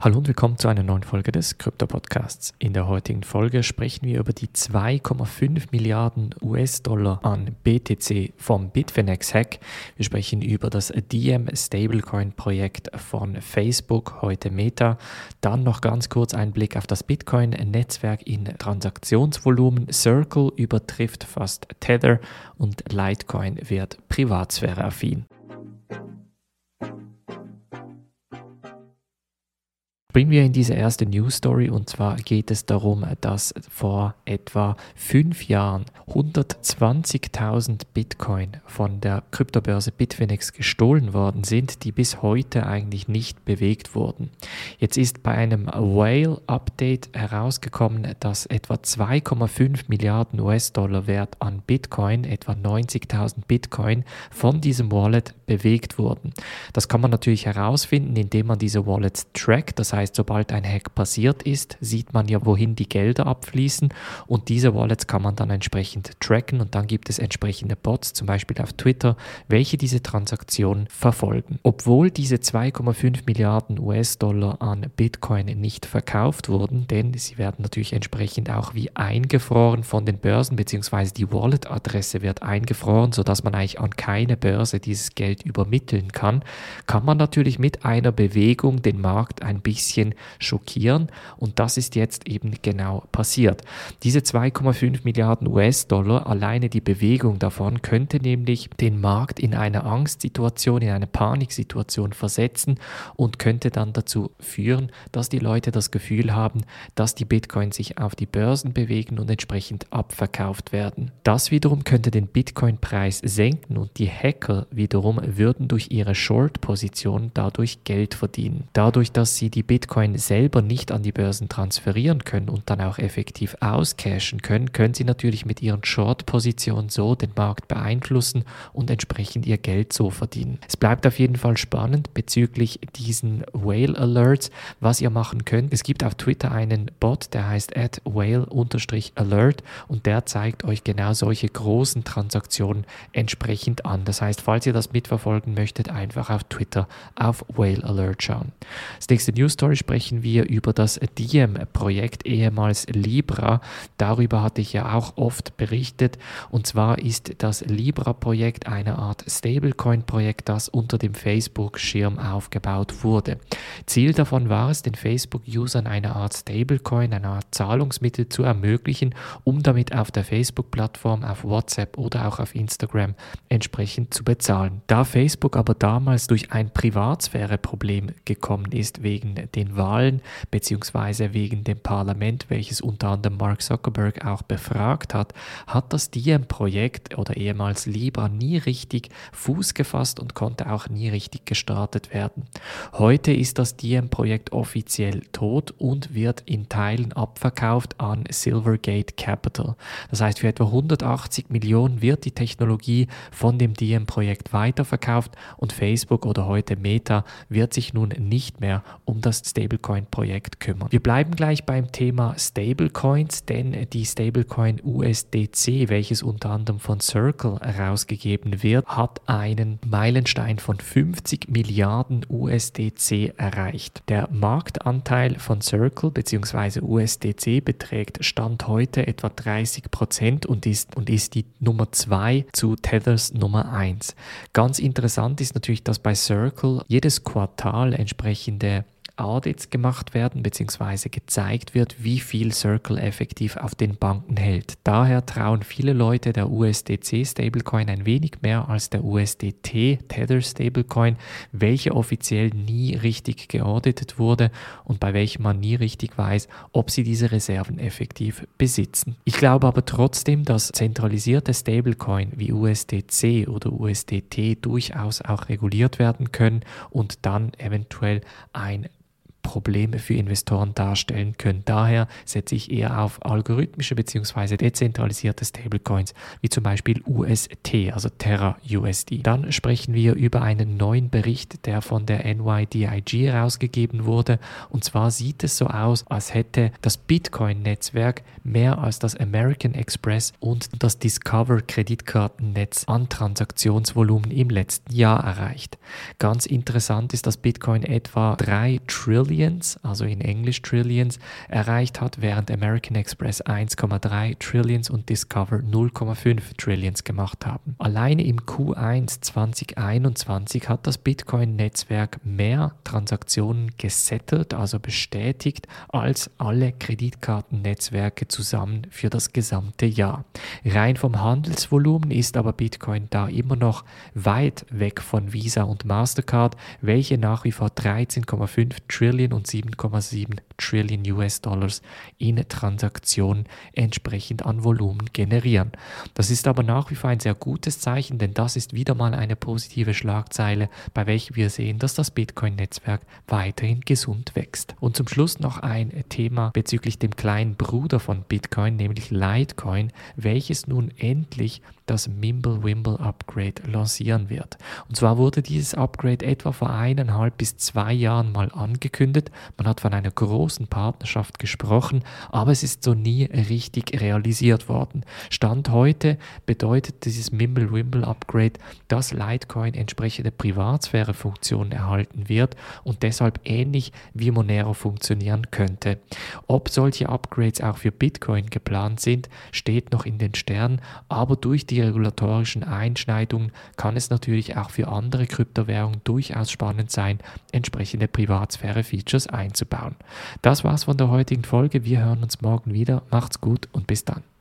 Hallo und willkommen zu einer neuen Folge des Krypto-Podcasts. In der heutigen Folge sprechen wir über die 2,5 Milliarden US-Dollar an BTC vom Bitfinex-Hack. Wir sprechen über das Diem Stablecoin-Projekt von Facebook, heute Meta. Dann noch ganz kurz ein Blick auf das Bitcoin-Netzwerk in Transaktionsvolumen. Circle übertrifft fast Tether und Litecoin wird privatsphäreaffin. Springen wir in diese erste News Story und zwar geht es darum, dass vor etwa fünf Jahren 120.000 Bitcoin von der Kryptobörse Bitfinex gestohlen worden sind, die bis heute eigentlich nicht bewegt wurden. Jetzt ist bei einem Whale Update herausgekommen, dass etwa 2,5 Milliarden US-Dollar Wert an Bitcoin, etwa 90.000 Bitcoin, von diesem Wallet bewegt wurden. Das kann man natürlich herausfinden, indem man diese Wallets trackt. Das heißt, heißt, sobald ein Hack passiert ist, sieht man ja, wohin die Gelder abfließen und diese Wallets kann man dann entsprechend tracken und dann gibt es entsprechende Bots, zum Beispiel auf Twitter, welche diese Transaktion verfolgen. Obwohl diese 2,5 Milliarden US-Dollar an Bitcoin nicht verkauft wurden, denn sie werden natürlich entsprechend auch wie eingefroren von den Börsen, beziehungsweise die Wallet-Adresse wird eingefroren, sodass man eigentlich an keine Börse dieses Geld übermitteln kann, kann man natürlich mit einer Bewegung den Markt ein bisschen bisschen schockieren und das ist jetzt eben genau passiert. Diese 2,5 Milliarden US-Dollar, alleine die Bewegung davon könnte nämlich den Markt in eine Angstsituation, in eine Paniksituation versetzen und könnte dann dazu führen, dass die Leute das Gefühl haben, dass die Bitcoin sich auf die Börsen bewegen und entsprechend abverkauft werden. Das wiederum könnte den Bitcoin-Preis senken und die Hacker wiederum würden durch ihre Short-Position dadurch Geld verdienen. Dadurch, dass sie die Bitcoin Bitcoin selber nicht an die Börsen transferieren können und dann auch effektiv auscashen können, können sie natürlich mit ihren Short-Positionen so den Markt beeinflussen und entsprechend ihr Geld so verdienen. Es bleibt auf jeden Fall spannend bezüglich diesen Whale Alerts, was ihr machen könnt. Es gibt auf Twitter einen Bot, der heißt at whale-alert und der zeigt euch genau solche großen Transaktionen entsprechend an. Das heißt, falls ihr das mitverfolgen möchtet, einfach auf Twitter auf Whale Alert schauen. Das nächste News Story sprechen wir über das Diem-Projekt, ehemals Libra. Darüber hatte ich ja auch oft berichtet. Und zwar ist das Libra-Projekt eine Art Stablecoin-Projekt, das unter dem Facebook-Schirm aufgebaut wurde. Ziel davon war es, den Facebook-Usern eine Art Stablecoin, eine Art Zahlungsmittel zu ermöglichen, um damit auf der Facebook-Plattform, auf WhatsApp oder auch auf Instagram entsprechend zu bezahlen. Da Facebook aber damals durch ein Privatsphäre-Problem gekommen ist wegen den Wahlen beziehungsweise wegen dem Parlament, welches unter anderem Mark Zuckerberg auch befragt hat, hat das Diem-Projekt oder ehemals Libra nie richtig Fuß gefasst und konnte auch nie richtig gestartet werden. Heute ist das Diem-Projekt offiziell tot und wird in Teilen abverkauft an Silvergate Capital. Das heißt, für etwa 180 Millionen wird die Technologie von dem Diem-Projekt weiterverkauft und Facebook oder heute Meta wird sich nun nicht mehr um das Stablecoin-Projekt kümmern. Wir bleiben gleich beim Thema Stablecoins, denn die Stablecoin USDC, welches unter anderem von Circle herausgegeben wird, hat einen Meilenstein von 50 Milliarden USDC erreicht. Der Marktanteil von Circle bzw. USDC beträgt Stand heute etwa 30 Prozent und ist, und ist die Nummer 2 zu Tethers Nummer 1. Ganz interessant ist natürlich, dass bei Circle jedes Quartal entsprechende Audits gemacht werden bzw. gezeigt wird, wie viel Circle effektiv auf den Banken hält. Daher trauen viele Leute der USDC Stablecoin ein wenig mehr als der USDT Tether Stablecoin, welche offiziell nie richtig geauditet wurde und bei welchem man nie richtig weiß, ob sie diese Reserven effektiv besitzen. Ich glaube aber trotzdem, dass zentralisierte Stablecoin wie USDC oder USDT durchaus auch reguliert werden können und dann eventuell ein Probleme für Investoren darstellen können. Daher setze ich eher auf algorithmische bzw. dezentralisierte Stablecoins, wie zum Beispiel UST, also Terra USD. Dann sprechen wir über einen neuen Bericht, der von der NYDIG herausgegeben wurde. Und zwar sieht es so aus, als hätte das Bitcoin-Netzwerk mehr als das American Express und das Discover Kreditkartennetz an Transaktionsvolumen im letzten Jahr erreicht. Ganz interessant ist, dass Bitcoin etwa 3 Trillion Trillions, also in Englisch Trillions, erreicht hat, während American Express 1,3 Trillions und Discover 0,5 Trillions gemacht haben. Alleine im Q1 2021 hat das Bitcoin-Netzwerk mehr Transaktionen gesettelt, also bestätigt, als alle Kreditkartennetzwerke zusammen für das gesamte Jahr. Rein vom Handelsvolumen ist aber Bitcoin da immer noch weit weg von Visa und Mastercard, welche nach wie vor 13,5 Trillion und 7,7 Trillion US-Dollars in Transaktionen entsprechend an Volumen generieren. Das ist aber nach wie vor ein sehr gutes Zeichen, denn das ist wieder mal eine positive Schlagzeile, bei welcher wir sehen, dass das Bitcoin-Netzwerk weiterhin gesund wächst. Und zum Schluss noch ein Thema bezüglich dem kleinen Bruder von Bitcoin, nämlich Litecoin, welches nun endlich das Mimble-Wimble Upgrade lancieren wird. Und zwar wurde dieses Upgrade etwa vor eineinhalb bis zwei Jahren mal angekündigt. Man hat von einer großen Partnerschaft gesprochen, aber es ist so nie richtig realisiert worden. Stand heute bedeutet dieses Mimble-Wimble Upgrade, dass Litecoin entsprechende Privatsphäre-Funktionen erhalten wird und deshalb ähnlich wie Monero funktionieren könnte. Ob solche Upgrades auch für Bitcoin geplant sind, steht noch in den Sternen, aber durch die regulatorischen Einschneidungen kann es natürlich auch für andere Kryptowährungen durchaus spannend sein, entsprechende Privatsphäre-Features einzubauen. Das war's von der heutigen Folge. Wir hören uns morgen wieder. Macht's gut und bis dann.